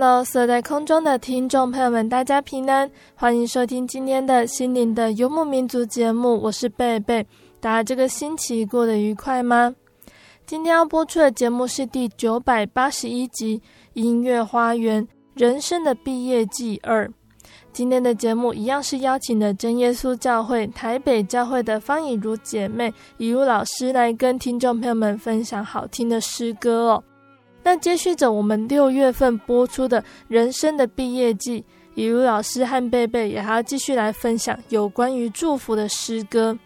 Hello，所在空中的听众朋友们，大家平安，欢迎收听今天的心灵的游牧民族节目，我是贝贝。大家这个星期过得愉快吗？今天要播出的节目是第九百八十一集《音乐花园：人生的毕业季二》。今天的节目一样是邀请了真耶稣教会台北教会的方以如姐妹、以如老师来跟听众朋友们分享好听的诗歌哦。那接续着我们六月份播出的人生的毕业季，以如老师和贝贝也还要继续来分享有关于祝福的诗歌。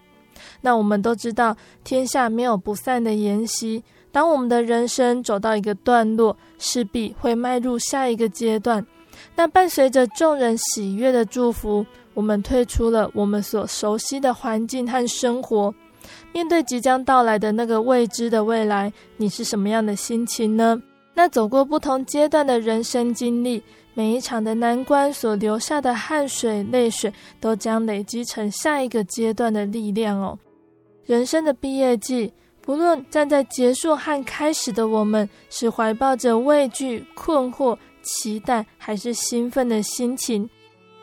那我们都知道，天下没有不散的筵席。当我们的人生走到一个段落，势必会迈入下一个阶段。那伴随着众人喜悦的祝福，我们退出了我们所熟悉的环境和生活，面对即将到来的那个未知的未来，你是什么样的心情呢？那走过不同阶段的人生经历，每一场的难关所留下的汗水、泪水，都将累积成下一个阶段的力量哦。人生的毕业季，不论站在结束和开始的我们，是怀抱着畏惧、困惑、期待，还是兴奋的心情，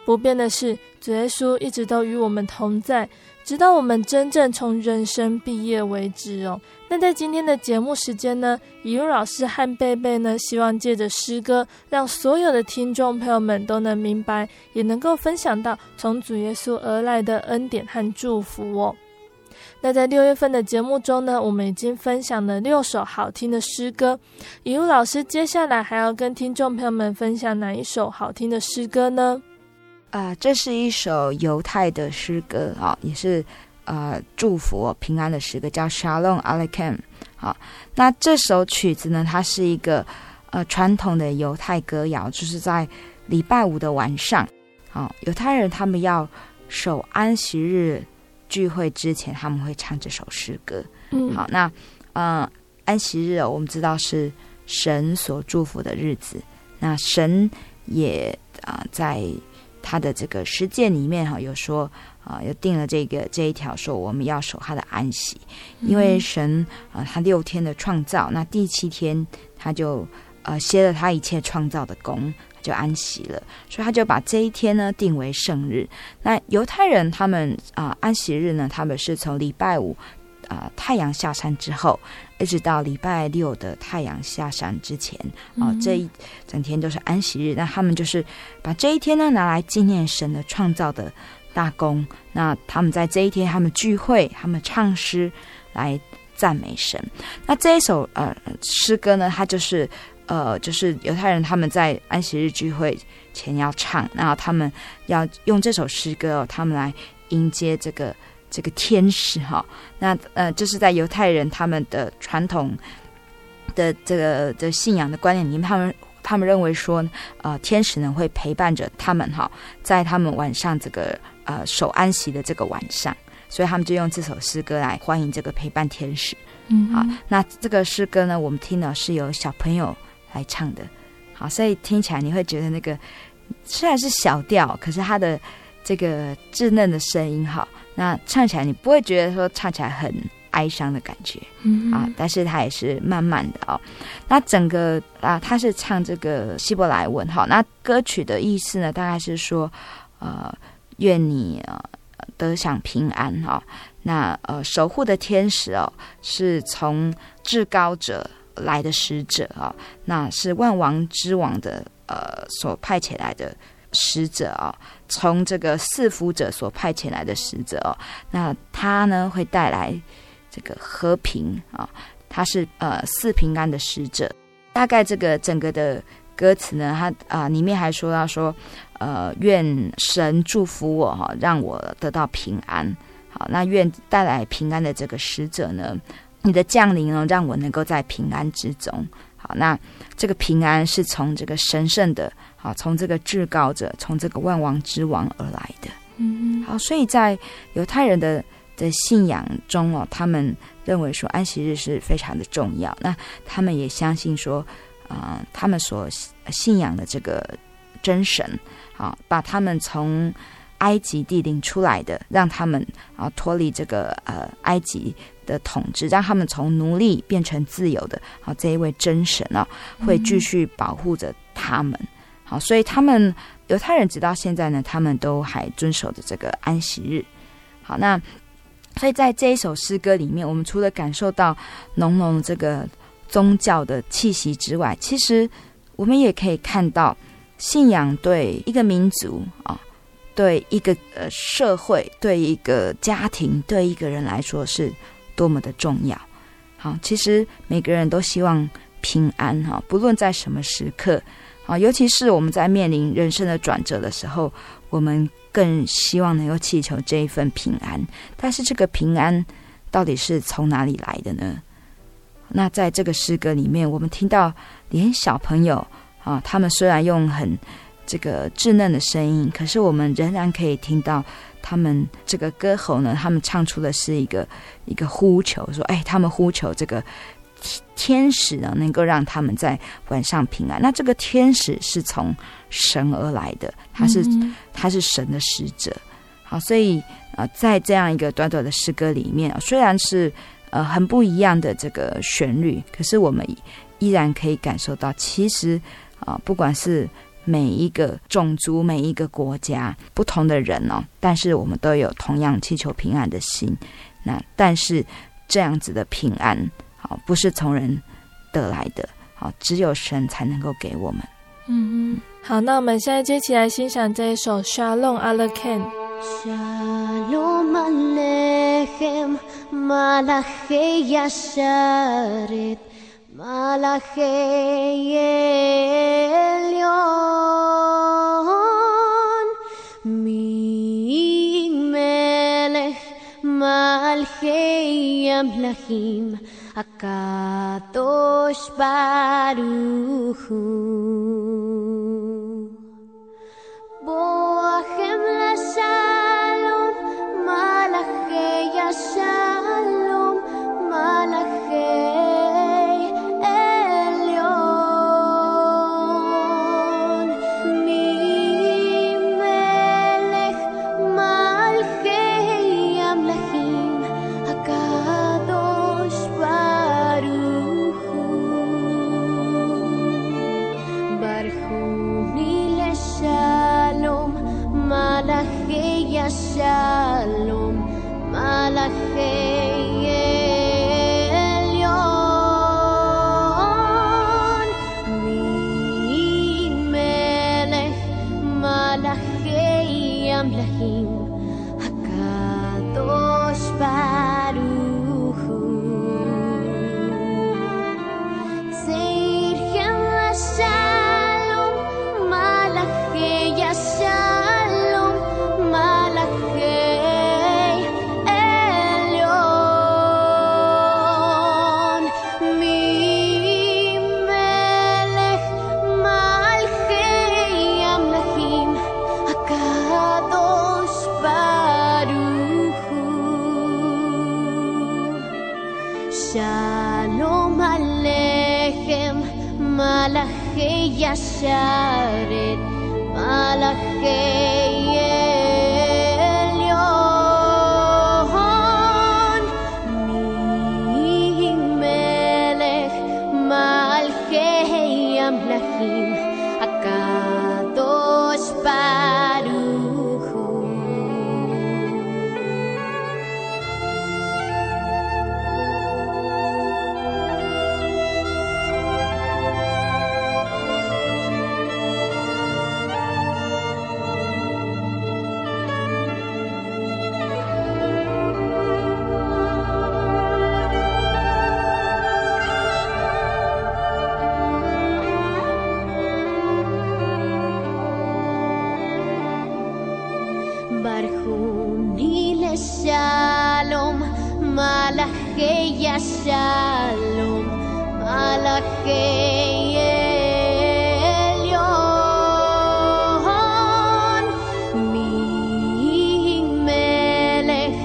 不变的是，主耶稣一直都与我们同在。直到我们真正从人生毕业为止哦。那在今天的节目时间呢，以如老师和贝贝呢，希望借着诗歌，让所有的听众朋友们都能明白，也能够分享到从主耶稣而来的恩典和祝福哦。那在六月份的节目中呢，我们已经分享了六首好听的诗歌。以如老师接下来还要跟听众朋友们分享哪一首好听的诗歌呢？啊、呃，这是一首犹太的诗歌啊，也是呃祝福平安的诗歌，叫 Shalom Aleichem。好，那这首曲子呢，它是一个呃传统的犹太歌谣，就是在礼拜五的晚上，啊，犹太人他们要守安息日聚会之前，他们会唱这首诗歌。嗯，好，那呃安息日我们知道是神所祝福的日子，那神也啊、呃、在。他的这个实践里面哈，有说啊，有定了这个这一条，说我们要守他的安息，因为神啊，他六天的创造，那第七天他就呃歇了他一切创造的工，就安息了，所以他就把这一天呢定为圣日。那犹太人他们啊安息日呢，他们是从礼拜五啊太阳下山之后。一直到礼拜六的太阳下山之前，啊，这一整天都是安息日。那他们就是把这一天呢拿来纪念神的创造的大功。那他们在这一天，他们聚会，他们唱诗来赞美神。那这一首呃诗歌呢，它就是呃就是犹太人他们在安息日聚会前要唱，然后他们要用这首诗歌，他们来迎接这个。这个天使哈，那呃，就是在犹太人他们的传统的这个的信仰的观念里面，他们他们认为说，呃，天使呢会陪伴着他们哈，在他们晚上这个呃守安息的这个晚上，所以他们就用这首诗歌来欢迎这个陪伴天使。嗯，好，那这个诗歌呢，我们听到是由小朋友来唱的，好，所以听起来你会觉得那个虽然是小调，可是他的这个稚嫩的声音哈。那唱起来，你不会觉得说唱起来很哀哀伤的感觉，嗯啊，但是它也是慢慢的哦。那整个啊，他是唱这个希伯来文，哈，那歌曲的意思呢，大概是说，呃，愿你呃得享平安哈。那呃，守护的天使哦，是从至高者来的使者啊，那是万王之王的呃所派遣来的使者啊，从这个赐福者所派遣来的使者哦，那他呢会带来这个和平啊，他是呃赐平安的使者。大概这个整个的歌词呢，他啊里面还说到说，呃，愿神祝福我哈，让我得到平安。好，那愿带来平安的这个使者呢，你的降临呢，让我能够在平安之中。好，那这个平安是从这个神圣的，好，从这个至高者，从这个万王之王而来的。嗯，好，所以在犹太人的的信仰中哦，他们认为说安息日是非常的重要。那他们也相信说，啊、呃，他们所信仰的这个真神，好，把他们从埃及地领出来的，让他们啊脱离这个呃埃及的统治，让他们从奴隶变成自由的。好，这一位真神啊，会继续保护着他们。好，所以他们犹太人直到现在呢，他们都还遵守着这个安息日。好，那所以在这一首诗歌里面，我们除了感受到浓浓这个宗教的气息之外，其实我们也可以看到信仰对一个民族啊。对一个呃社会，对一个家庭，对一个人来说是多么的重要。好，其实每个人都希望平安哈，不论在什么时刻啊，尤其是我们在面临人生的转折的时候，我们更希望能够祈求这一份平安。但是这个平安到底是从哪里来的呢？那在这个诗歌里面，我们听到连小朋友啊，他们虽然用很这个稚嫩的声音，可是我们仍然可以听到他们这个歌喉呢。他们唱出的是一个一个呼求，说：“哎，他们呼求这个天使呢，能够让他们在晚上平安。”那这个天使是从神而来的，他是他是神的使者。好，所以啊，在这样一个短短的诗歌里面，虽然是呃很不一样的这个旋律，可是我们依然可以感受到，其实啊，不管是每一个种族、每一个国家、不同的人哦，但是我们都有同样祈求平安的心。那但是这样子的平安，好，不是从人得来的，好，只有神才能够给我们。嗯嗯，好，那我们现在接起来欣赏这一首《Shalom Aleichem》。Shalom Aleichem, Malachei Yasharet Malachei Elyon, Melech Malchei Amlachim, Akadosh Baruchu. Bohem la Shalom, Malacheya Shalom, Malacheya shallow. Malajeya Shalom, Malajeya Elion, mi Melech,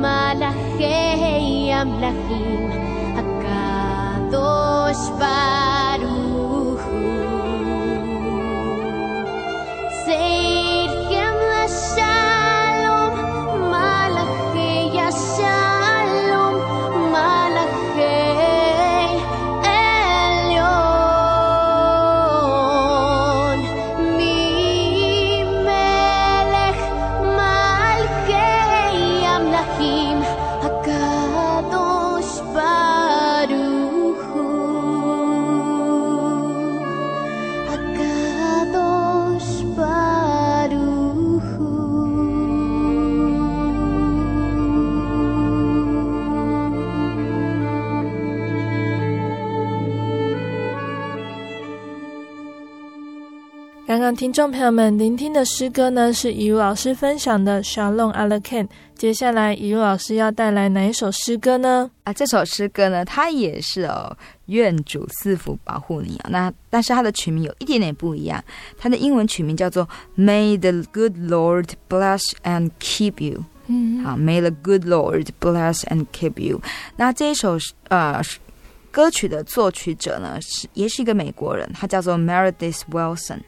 Malajeya Amlachim, Akadosh 听众朋友们聆听的诗歌呢，是以如老师分享的 Shalom Aleichem。接下来，以如老师要带来哪一首诗歌呢？啊，这首诗歌呢，它也是哦，愿主赐福保护你啊。那但是它的曲名有一点点不一样，它的英文曲名叫做 May the good Lord bless and keep you。嗯，好，May the good Lord bless and keep you。那这一首呃歌曲的作曲者呢，是也是一个美国人，他叫做 Meredith Wilson。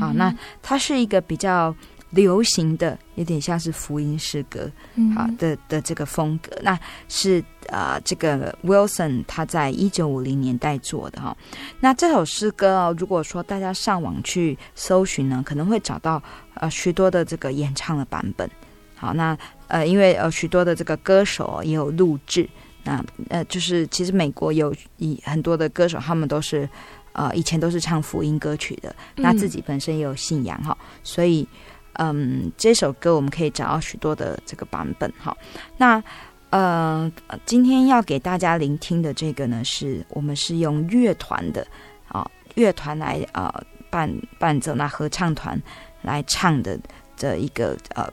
好，那它是一个比较流行的，有点像是福音诗歌，好的的这个风格。那是啊、呃，这个 Wilson 他在一九五零年代做的哈。那这首诗歌哦，如果说大家上网去搜寻呢，可能会找到呃许多的这个演唱的版本。好，那呃，因为呃许多的这个歌手也有录制。那呃，就是其实美国有以很多的歌手，他们都是。呃，以前都是唱福音歌曲的，那自己本身也有信仰哈、嗯，所以，嗯，这首歌我们可以找到许多的这个版本哈。那呃，今天要给大家聆听的这个呢，是我们是用乐团的啊，乐团来呃伴伴奏，那合唱团来唱的这一个呃，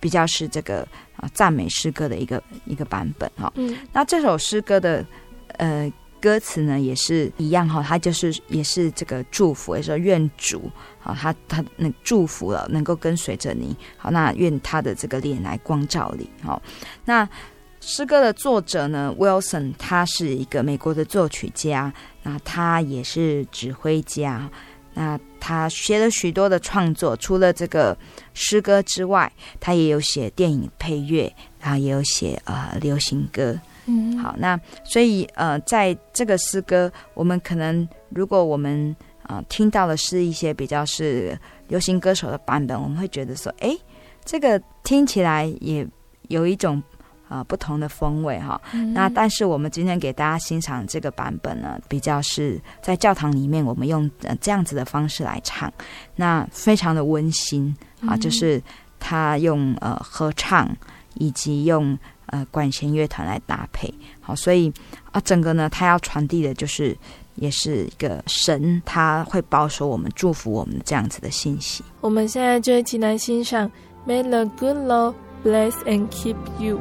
比较是这个啊赞美诗歌的一个一个版本哈。嗯，那这首诗歌的呃。歌词呢也是一样哈，他就是也是这个祝福，也说愿主啊，他他那祝福了，能够跟随着你，好，那愿他的这个脸来光照你，好，那诗歌的作者呢，Wilson，他是一个美国的作曲家，那他也是指挥家，那他写了许多的创作，除了这个诗歌之外，他也有写电影配乐，然后也有写呃流行歌。嗯，好，那所以呃，在这个诗歌，我们可能如果我们啊、呃、听到的是一些比较是流行歌手的版本，我们会觉得说，哎，这个听起来也有一种啊、呃、不同的风味哈、嗯。那但是我们今天给大家欣赏这个版本呢，比较是在教堂里面，我们用呃这样子的方式来唱，那非常的温馨啊，就是他用呃合唱以及用。呃，管弦乐团来搭配，好，所以啊，整个呢，他要传递的就是，也是一个神，他会保守我们、祝福我们这样子的信息。我们现在就一起来欣赏 May the good Lord bless and keep you。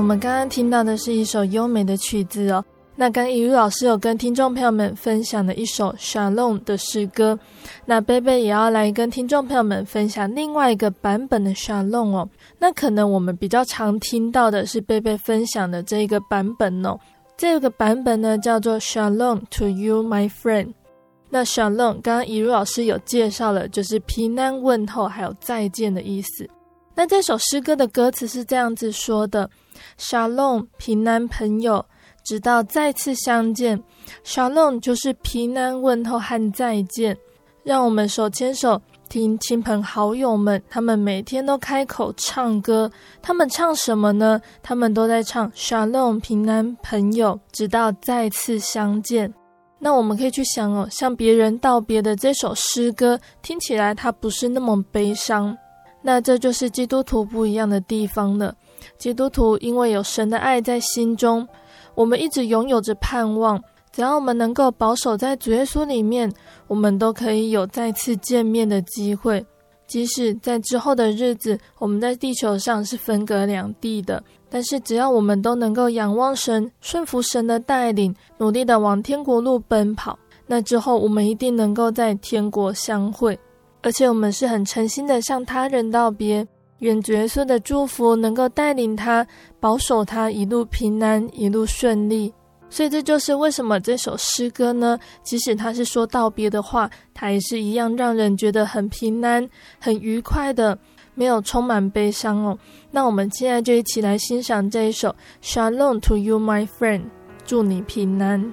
我们刚刚听到的是一首优美的曲子哦。那刚刚一路老师有跟听众朋友们分享的一首 Shalom 的诗歌，那贝贝也要来跟听众朋友们分享另外一个版本的 Shalom 哦。那可能我们比较常听到的是贝贝分享的这一个版本哦。这个版本呢叫做 Shalom to you, my friend。那 Shalom 刚刚一路老师有介绍了，就是平安问候还有再见的意思。那这首诗歌的歌词是这样子说的：Shalom 平安朋友。直到再次相见，Shalom 就是平安问候和再见。让我们手牵手，听亲朋好友们，他们每天都开口唱歌。他们唱什么呢？他们都在唱 Shalom 平安朋友，直到再次相见。那我们可以去想哦，向别人道别的这首诗歌，听起来它不是那么悲伤。那这就是基督徒不一样的地方了。基督徒因为有神的爱在心中。我们一直拥有着盼望，只要我们能够保守在主耶稣里面，我们都可以有再次见面的机会。即使在之后的日子，我们在地球上是分隔两地的，但是只要我们都能够仰望神，顺服神的带领，努力的往天国路奔跑，那之后我们一定能够在天国相会。而且我们是很诚心的向他人道别。愿主耶稣的祝福能够带领他，保守他一路平安，一路顺利。所以这就是为什么这首诗歌呢，即使他是说道别的话，他也是一样让人觉得很平安、很愉快的，没有充满悲伤哦。那我们现在就一起来欣赏这一首 Shalom to you, my friend，祝你平安。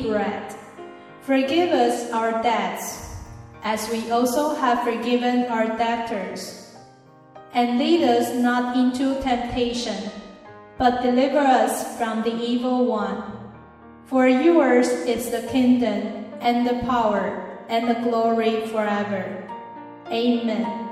Bread. Forgive us our debts, as we also have forgiven our debtors. And lead us not into temptation, but deliver us from the evil one. For yours is the kingdom, and the power, and the glory forever. Amen.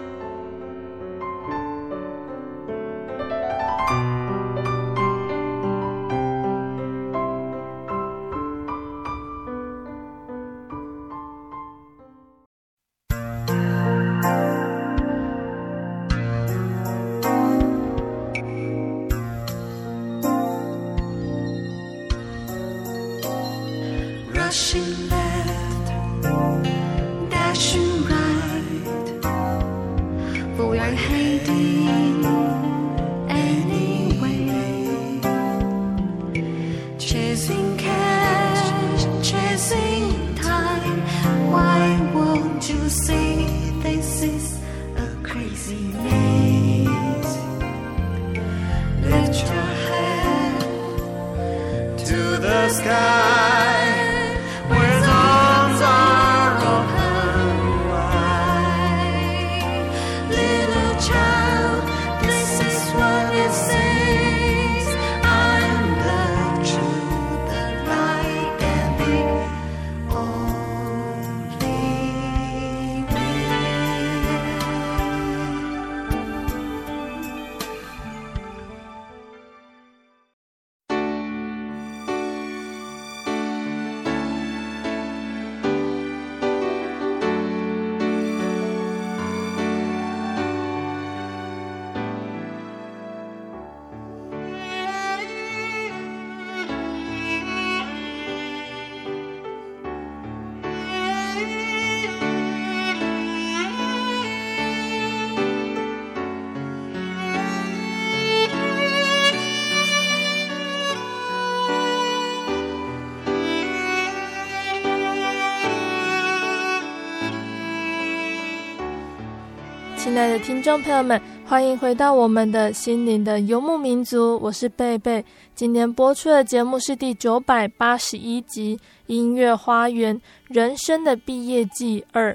亲爱的听众朋友们，欢迎回到我们的心灵的游牧民族，我是贝贝。今天播出的节目是第九百八十一集《音乐花园：人生的毕业季二》。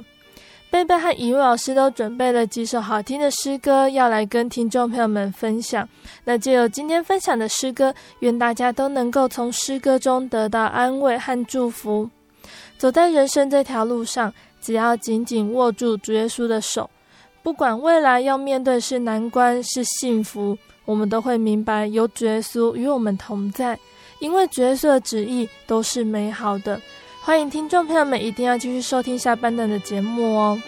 贝贝和以路老师都准备了几首好听的诗歌，要来跟听众朋友们分享。那就有今天分享的诗歌，愿大家都能够从诗歌中得到安慰和祝福。走在人生这条路上，只要紧紧握住主耶稣的手。不管未来要面对是难关是幸福，我们都会明白有主耶稣与我们同在，因为主耶稣的旨意都是美好的。欢迎听众朋友们一定要继续收听下半段的节目哦。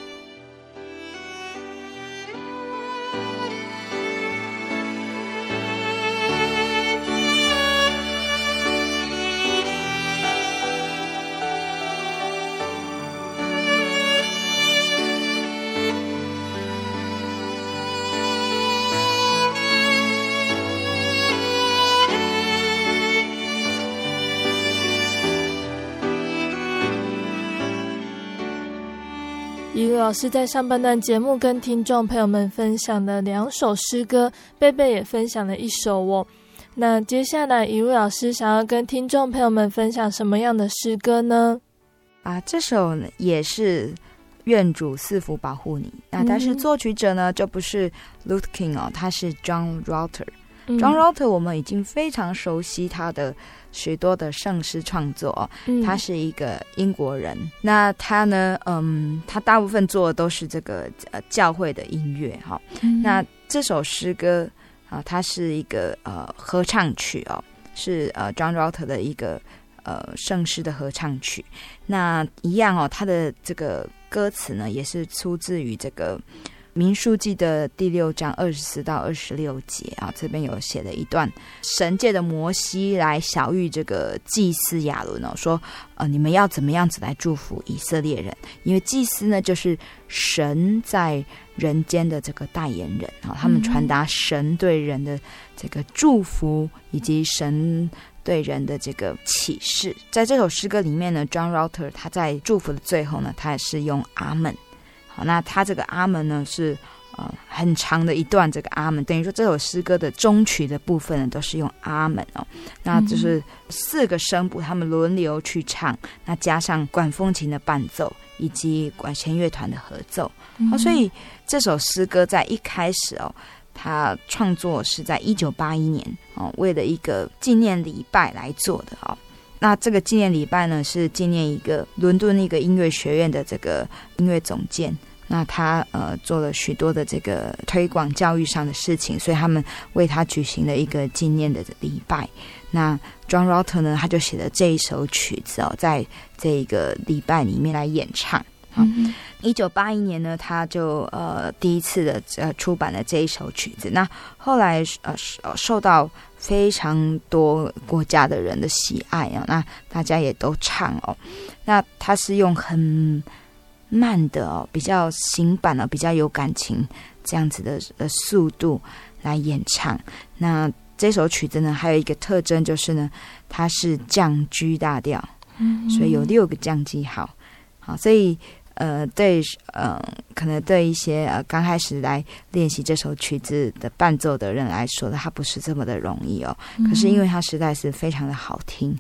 老师在上半段节目跟听众朋友们分享了两首诗歌，贝贝也分享了一首哦。那接下来一路老师想要跟听众朋友们分享什么样的诗歌呢？啊，这首也是愿主赐福保护你。那但是作曲者呢，就不是 Luther King 哦，他是 John Rutter。John Rotter 我们已经非常熟悉他的。许多的圣诗创作，他是一个英国人。嗯、那他呢，嗯，他大部分做的都是这个呃教会的音乐哈。嗯、那这首诗歌啊，它是一个呃合唱曲哦，是呃 John Rotter 的一个呃圣诗的合唱曲。那一样哦，他的这个歌词呢，也是出自于这个民数记的第六章二十四到二十六节啊，这边有写了一段神界的摩西来晓諭这个祭司亚伦哦，说呃，你们要怎么样子来祝福以色列人？因为祭司呢，就是神在人间的这个代言人啊，他们传达神对人的这个祝福，以及神对人的这个启示。在这首诗歌里面呢，John Rauter 他在祝福的最后呢，他也是用阿门。那他这个阿门呢，是呃很长的一段，这个阿门等于说这首诗歌的中曲的部分呢，都是用阿门哦。那就是四个声部，他们轮流去唱，那加上管风琴的伴奏以及管弦乐团的合奏。哦，所以这首诗歌在一开始哦，他创作是在一九八一年哦，为了一个纪念礼拜来做的哦。那这个纪念礼拜呢，是纪念一个伦敦一个音乐学院的这个音乐总监。那他呃做了许多的这个推广教育上的事情，所以他们为他举行了一个纪念的礼拜。那 John Rauter 呢，他就写了这一首曲子哦，在这个礼拜里面来演唱。好，一九八一年呢，他就呃第一次的呃出版了这一首曲子。那后来呃受到非常多国家的人的喜爱啊，那大家也都唱哦。那他是用很慢的哦，比较行板哦，比较有感情这样子的呃速度来演唱。那这首曲子呢，还有一个特征就是呢，它是降 G 大调，嗯，所以有六个降记号。好，所以呃，对，呃，可能对一些呃刚开始来练习这首曲子的伴奏的人来说呢，它不是这么的容易哦。可是因为它实在是非常的好听。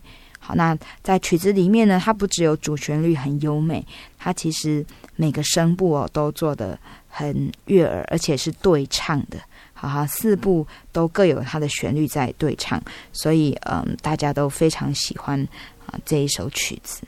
那在曲子里面呢，它不只有主旋律很优美，它其实每个声部哦都做的很悦耳，而且是对唱的。好哈，四部都各有它的旋律在对唱，所以嗯，大家都非常喜欢啊这一首曲子。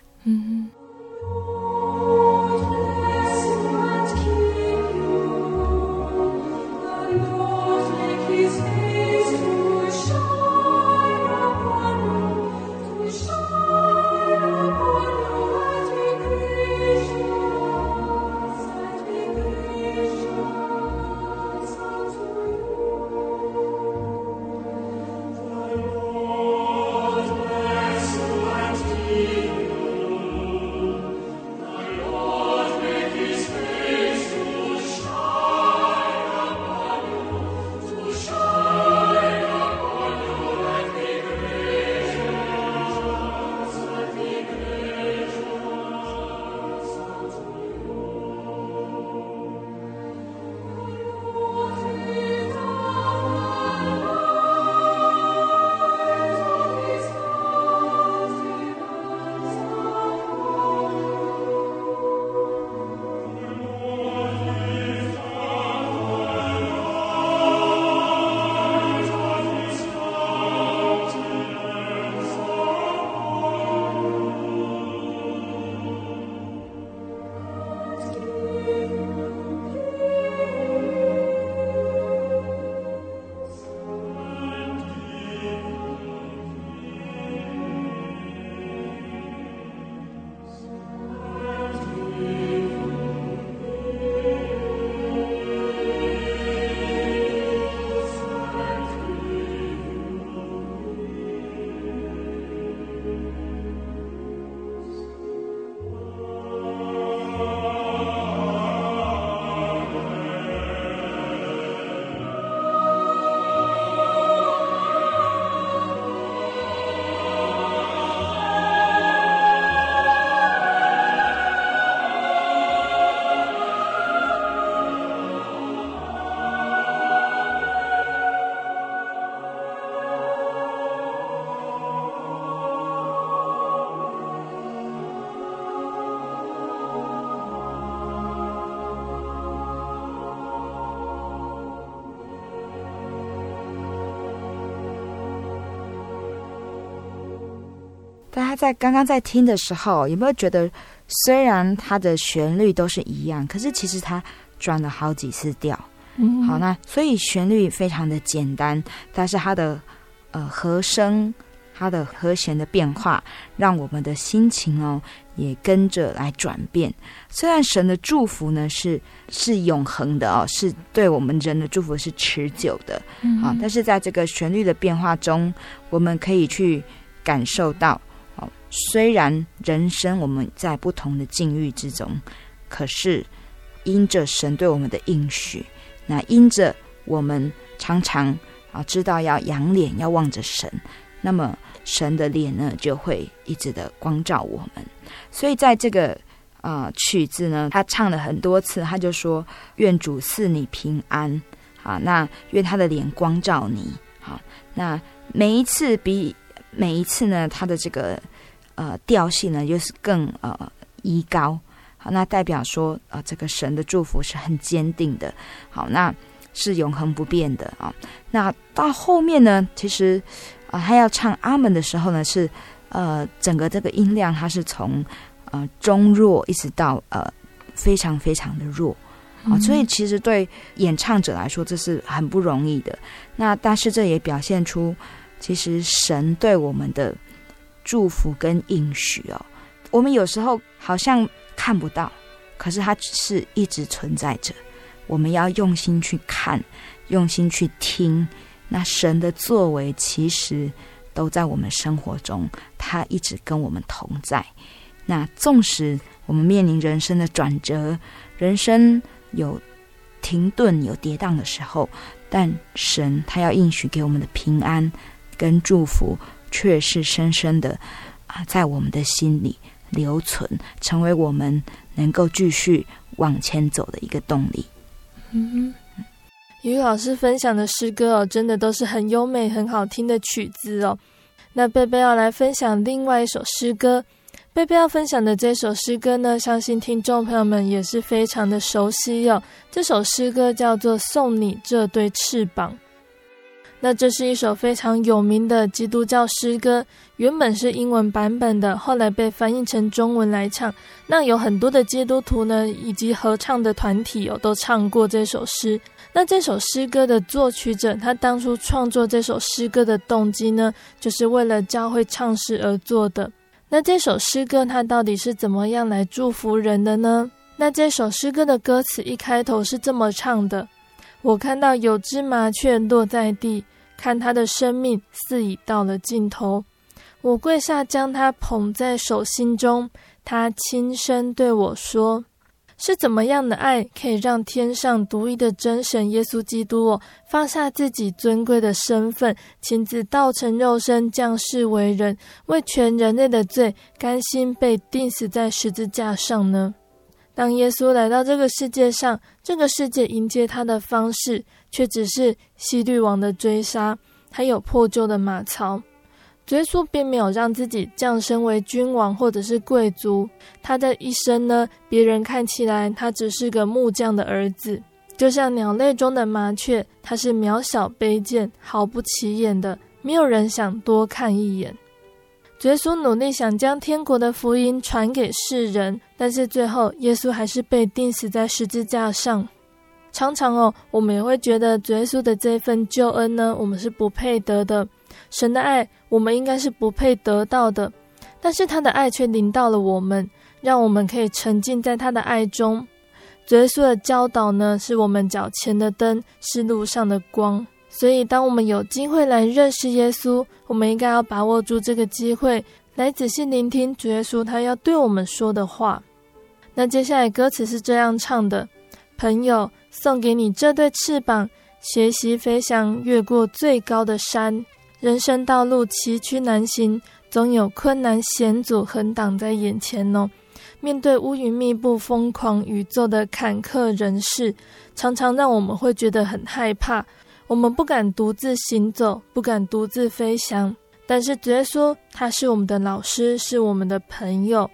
在刚刚在听的时候，有没有觉得，虽然它的旋律都是一样，可是其实它转了好几次调。嗯，好，那所以旋律非常的简单，但是它的呃和声它的和弦的变化，让我们的心情哦也跟着来转变。虽然神的祝福呢是是永恒的哦，是对我们人的祝福是持久的，嗯、啊，但是在这个旋律的变化中，我们可以去感受到哦，虽然人生我们在不同的境遇之中，可是因着神对我们的应许，那因着我们常常。啊，知道要仰脸，要望着神，那么神的脸呢，就会一直的光照我们。所以在这个啊、呃、曲子呢，他唱了很多次，他就说：“愿主赐你平安。”啊，那愿他的脸光照你。好，那每一次比每一次呢，他的这个呃调性呢，就是更呃依高。好，那代表说啊、呃，这个神的祝福是很坚定的。好，那。是永恒不变的啊！那到后面呢？其实啊，他要唱阿门的时候呢，是呃，整个这个音量它是从呃中弱一直到呃非常非常的弱啊，所以其实对演唱者来说这是很不容易的。那但是这也表现出，其实神对我们的祝福跟应许哦，我们有时候好像看不到，可是它只是一直存在着。我们要用心去看，用心去听，那神的作为其实都在我们生活中，他一直跟我们同在。那纵使我们面临人生的转折，人生有停顿、有跌宕的时候，但神他要应许给我们的平安跟祝福，却是深深的啊，在我们的心里留存，成为我们能够继续往前走的一个动力。嗯，于老师分享的诗歌哦，真的都是很优美、很好听的曲子哦。那贝贝要来分享另外一首诗歌，贝贝要分享的这首诗歌呢，相信听众朋友们也是非常的熟悉哦。这首诗歌叫做《送你这对翅膀》。那这是一首非常有名的基督教诗歌，原本是英文版本的，后来被翻译成中文来唱。那有很多的基督徒呢，以及合唱的团体哦，都唱过这首诗。那这首诗歌的作曲者，他当初创作这首诗歌的动机呢，就是为了教会唱诗而做的。那这首诗歌它到底是怎么样来祝福人的呢？那这首诗歌的歌词一开头是这么唱的。我看到有只麻雀落在地，看它的生命似已到了尽头。我跪下将它捧在手心中，它轻声对我说：“是怎么样的爱，可以让天上独一的真神耶稣基督哦，放下自己尊贵的身份，亲自道成肉身，降世为人，为全人类的罪，甘心被钉死在十字架上呢？”当耶稣来到这个世界上，这个世界迎接他的方式却只是希律王的追杀，还有破旧的马槽。耶稣并没有让自己降生为君王或者是贵族，他的一生呢，别人看起来他只是个木匠的儿子，就像鸟类中的麻雀，他是渺小卑贱、毫不起眼的，没有人想多看一眼。耶稣努力想将天国的福音传给世人，但是最后耶稣还是被钉死在十字架上。常常哦，我们也会觉得耶稣的这份救恩呢，我们是不配得的。神的爱，我们应该是不配得到的，但是他的爱却临到了我们，让我们可以沉浸在他的爱中。耶稣的教导呢，是我们脚前的灯，是路上的光。所以，当我们有机会来认识耶稣，我们应该要把握住这个机会，来仔细聆听主耶稣他要对我们说的话。那接下来歌词是这样唱的：朋友，送给你这对翅膀，学习飞翔，越过最高的山。人生道路崎岖难行，总有困难险阻横挡在眼前哦。面对乌云密布、疯狂宇宙的坎坷人世，常常让我们会觉得很害怕。我们不敢独自行走，不敢独自飞翔，但是主耶稣他是我们的老师，是我们的朋友。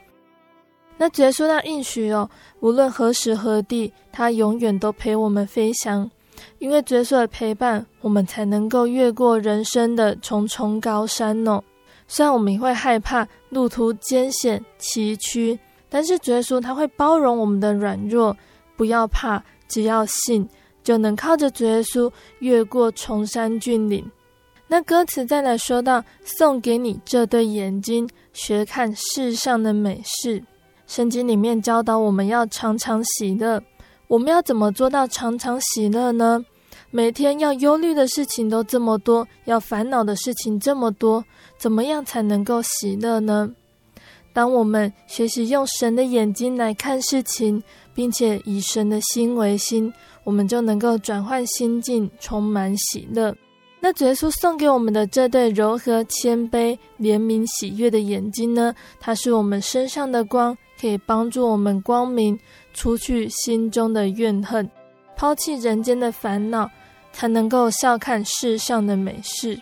那主耶稣他应许哦，无论何时何地，他永远都陪我们飞翔。因为主耶稣的陪伴，我们才能够越过人生的重重高山哦。虽然我们也会害怕路途艰险崎岖，但是主耶稣他会包容我们的软弱，不要怕，只要信。就能靠着主耶稣越过崇山峻岭。那歌词再来说到，送给你这对眼睛，学看世上的美事。圣经里面教导我们要常常喜乐，我们要怎么做到常常喜乐呢？每天要忧虑的事情都这么多，要烦恼的事情这么多，怎么样才能够喜乐呢？当我们学习用神的眼睛来看事情，并且以神的心为心，我们就能够转换心境，充满喜乐。那主耶稣送给我们的这对柔和、谦卑、怜悯、喜悦的眼睛呢？它是我们身上的光，可以帮助我们光明，除去心中的怨恨，抛弃人间的烦恼，才能够笑看世上的美事。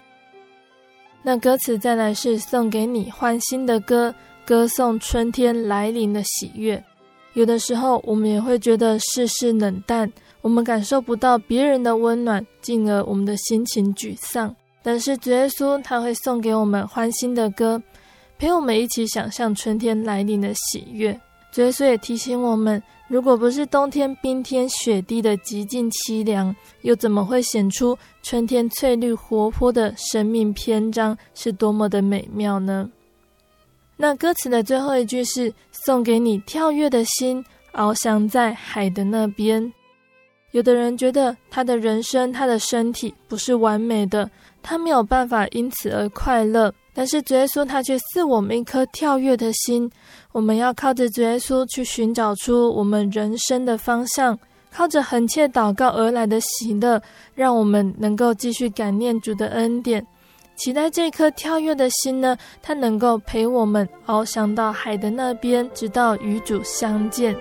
那歌词再来是送给你欢欣的歌，歌颂春天来临的喜悦。有的时候，我们也会觉得世事冷淡。我们感受不到别人的温暖，进而我们的心情沮丧。但是主耶稣他会送给我们欢欣的歌，陪我们一起想象春天来临的喜悦。主耶稣也提醒我们，如果不是冬天冰天雪地的极尽凄凉，又怎么会显出春天翠绿活泼的生命篇章是多么的美妙呢？那歌词的最后一句是送给你跳跃的心，翱翔在海的那边。有的人觉得他的人生、他的身体不是完美的，他没有办法因此而快乐。但是主耶稣他却赐我们一颗跳跃的心，我们要靠着主耶稣去寻找出我们人生的方向，靠着恒切祷告而来的喜乐，让我们能够继续感念主的恩典，期待这颗跳跃的心呢，它能够陪我们翱翔到海的那边，直到与主相见。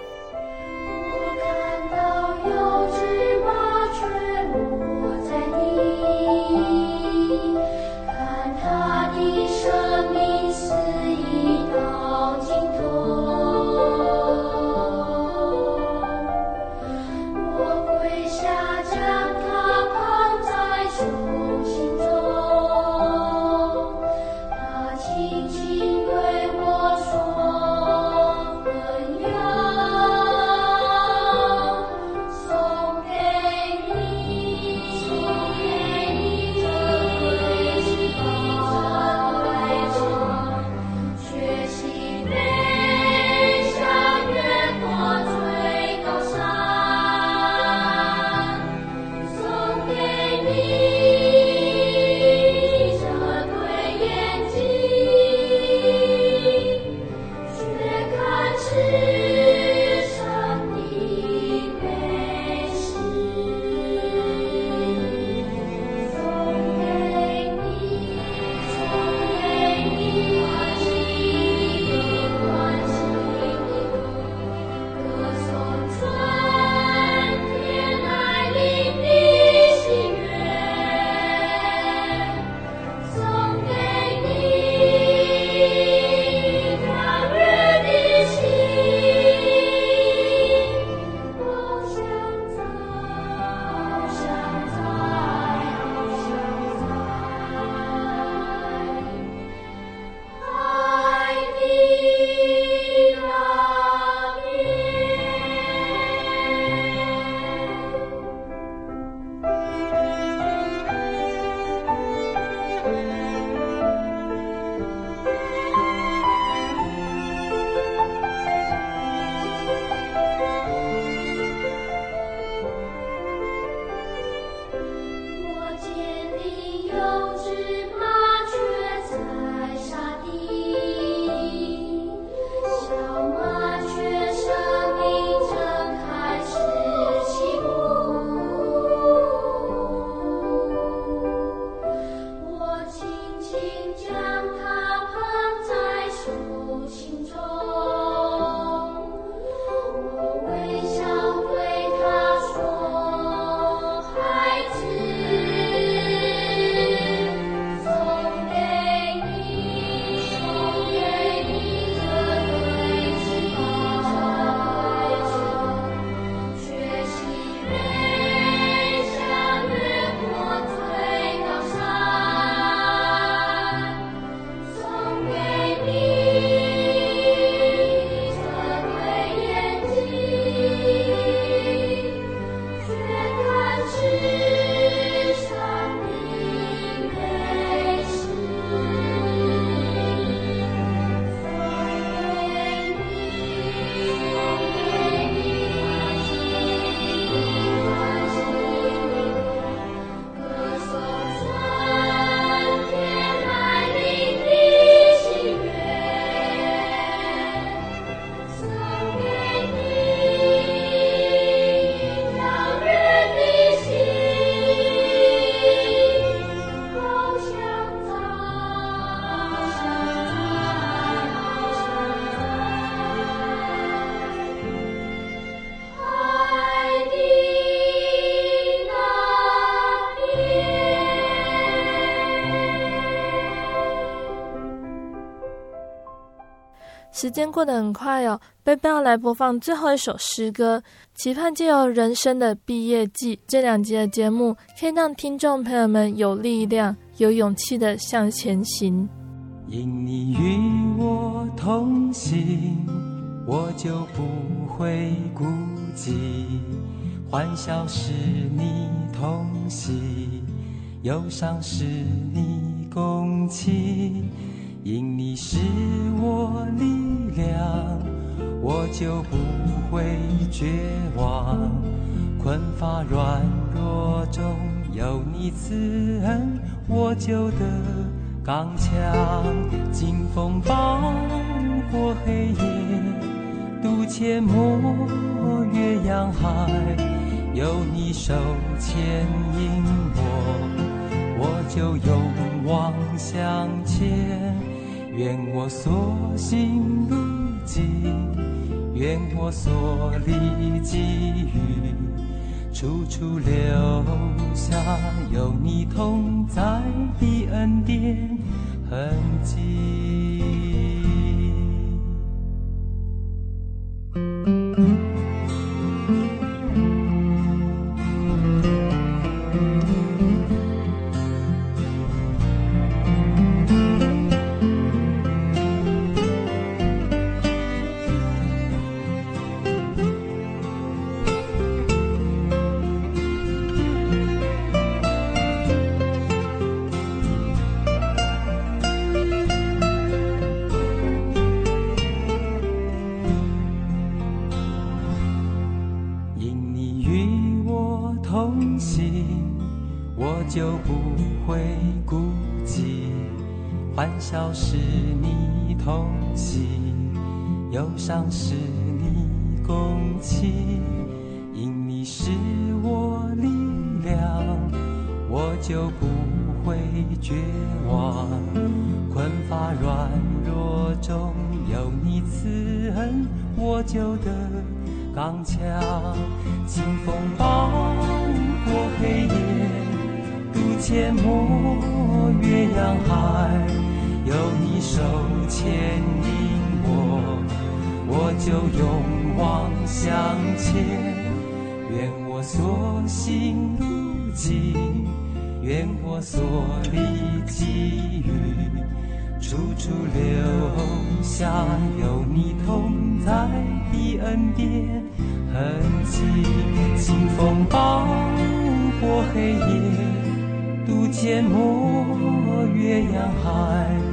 时间过得很快哦，贝贝要来播放最后一首诗歌，期盼借由人生的毕业季这两集的节目，可以让听众朋友们有力量、有勇气的向前行。因你与我同行，我就不会孤寂；欢笑是你同喜，忧伤是你共情。因你是我力量，我就不会绝望。困乏软弱中有你慈恩，我就得刚强。经风暴或黑夜，渡阡陌越洋海，有你手牵引我，我就勇往向前。愿我所行路径，愿我所历际遇，处处留下有你同在的恩典痕迹。欢笑是你同情，忧伤是你共情。因你是我力量，我就不会绝望。困乏软弱中有你慈恩，我就得刚强。清风伴过黑夜，渡阡陌，越洋海。有你手牵引我，我就勇往向前。愿我所行路径，愿我所历际遇，处处留下有你同在的恩典痕迹。清风抱过黑夜，渡阡磨，越洋海。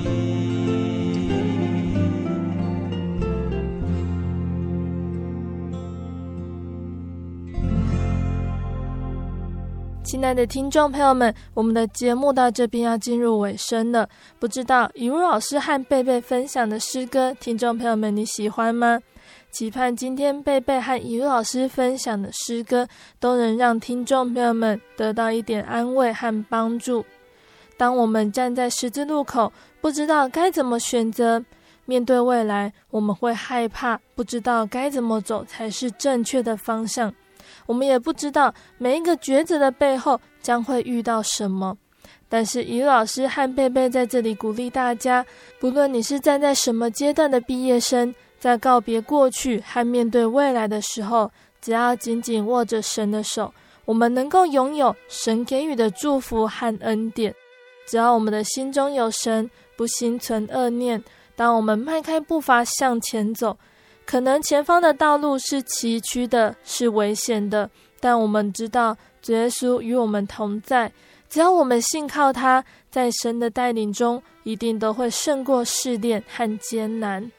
亲爱的听众朋友们，我们的节目到这边要进入尾声了。不知道以如老师和贝贝分享的诗歌，听众朋友们你喜欢吗？期盼今天贝贝和以如老师分享的诗歌，都能让听众朋友们得到一点安慰和帮助。当我们站在十字路口，不知道该怎么选择，面对未来，我们会害怕，不知道该怎么走才是正确的方向。我们也不知道每一个抉择的背后将会遇到什么，但是于老师和贝贝在这里鼓励大家，不论你是站在什么阶段的毕业生，在告别过去和面对未来的时候，只要紧紧握着神的手，我们能够拥有神给予的祝福和恩典。只要我们的心中有神，不心存恶念，当我们迈开步伐向前走。可能前方的道路是崎岖的，是危险的，但我们知道主耶稣与我们同在。只要我们信靠他，在神的带领中，一定都会胜过试炼和艰难。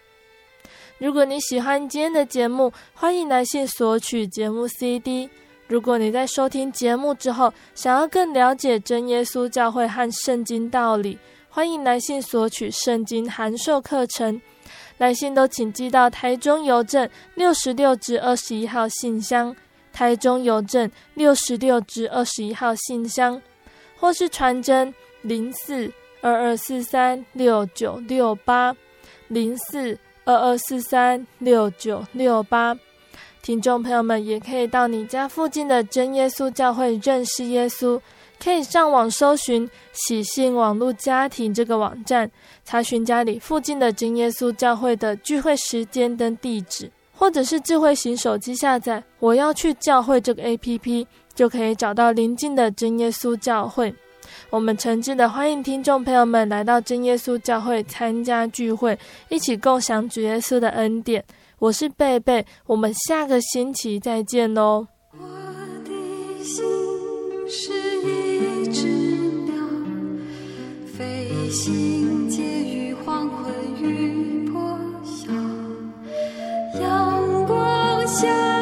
如果你喜欢今天的节目，欢迎来信索取节目 CD。如果你在收听节目之后，想要更了解真耶稣教会和圣经道理，欢迎来信索取圣经函授课程。来信都请寄到台中邮政六十六至二十一号信箱，台中邮政六十六至二十一号信箱，或是传真零四二二四三六九六八零四二二四三六九六八。听众朋友们也可以到你家附近的真耶稣教会认识耶稣。可以上网搜寻喜信网络家庭这个网站，查询家里附近的真耶稣教会的聚会时间跟地址，或者是智慧型手机下载“我要去教会”这个 APP，就可以找到邻近的真耶稣教会。我们诚挚的欢迎听众朋友们来到真耶稣教会参加聚会，一起共享主耶稣的恩典。我是贝贝，我们下个星期再见哦。我的心是知了，飞行介于黄昏与破晓，阳光下。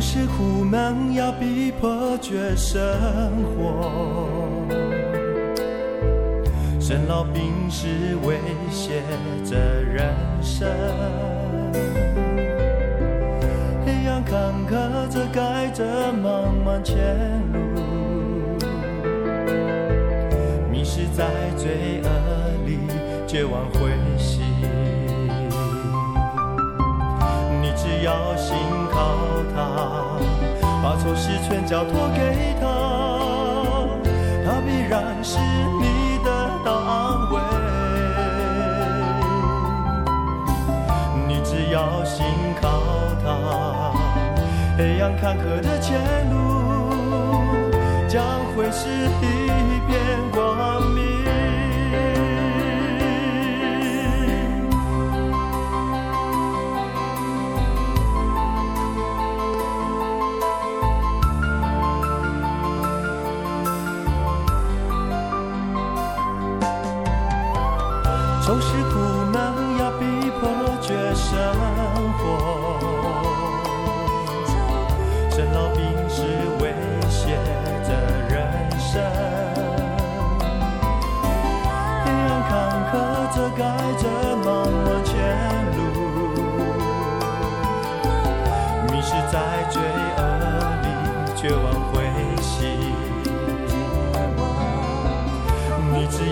是苦闷，要逼迫着生活，生老病死威胁着人生，黑暗坎坷遮盖着茫茫前路，迷失在罪恶里，绝望灰心。你只要信靠他。错事全交托给他，他必然是你得到安慰。你只要心靠他，黑暗坎坷的前路将会是一片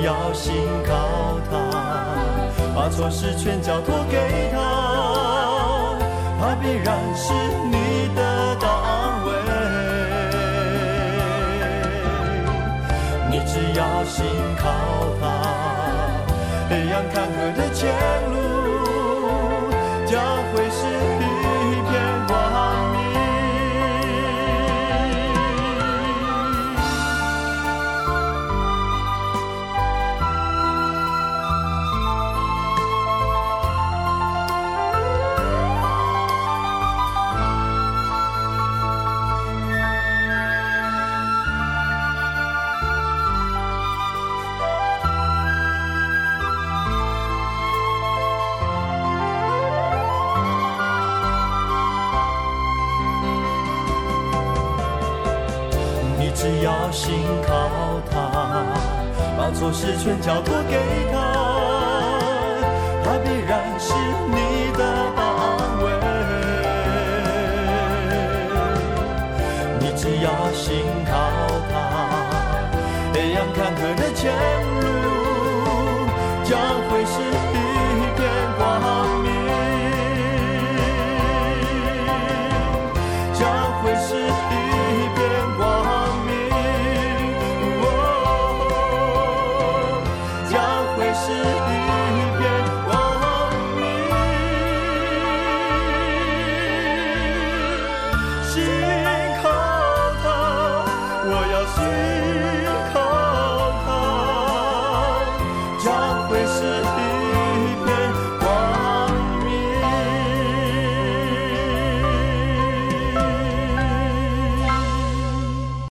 要心靠他，把错事全交托给他，他必然是你的大安慰。你只要心靠他，别让坎坷的前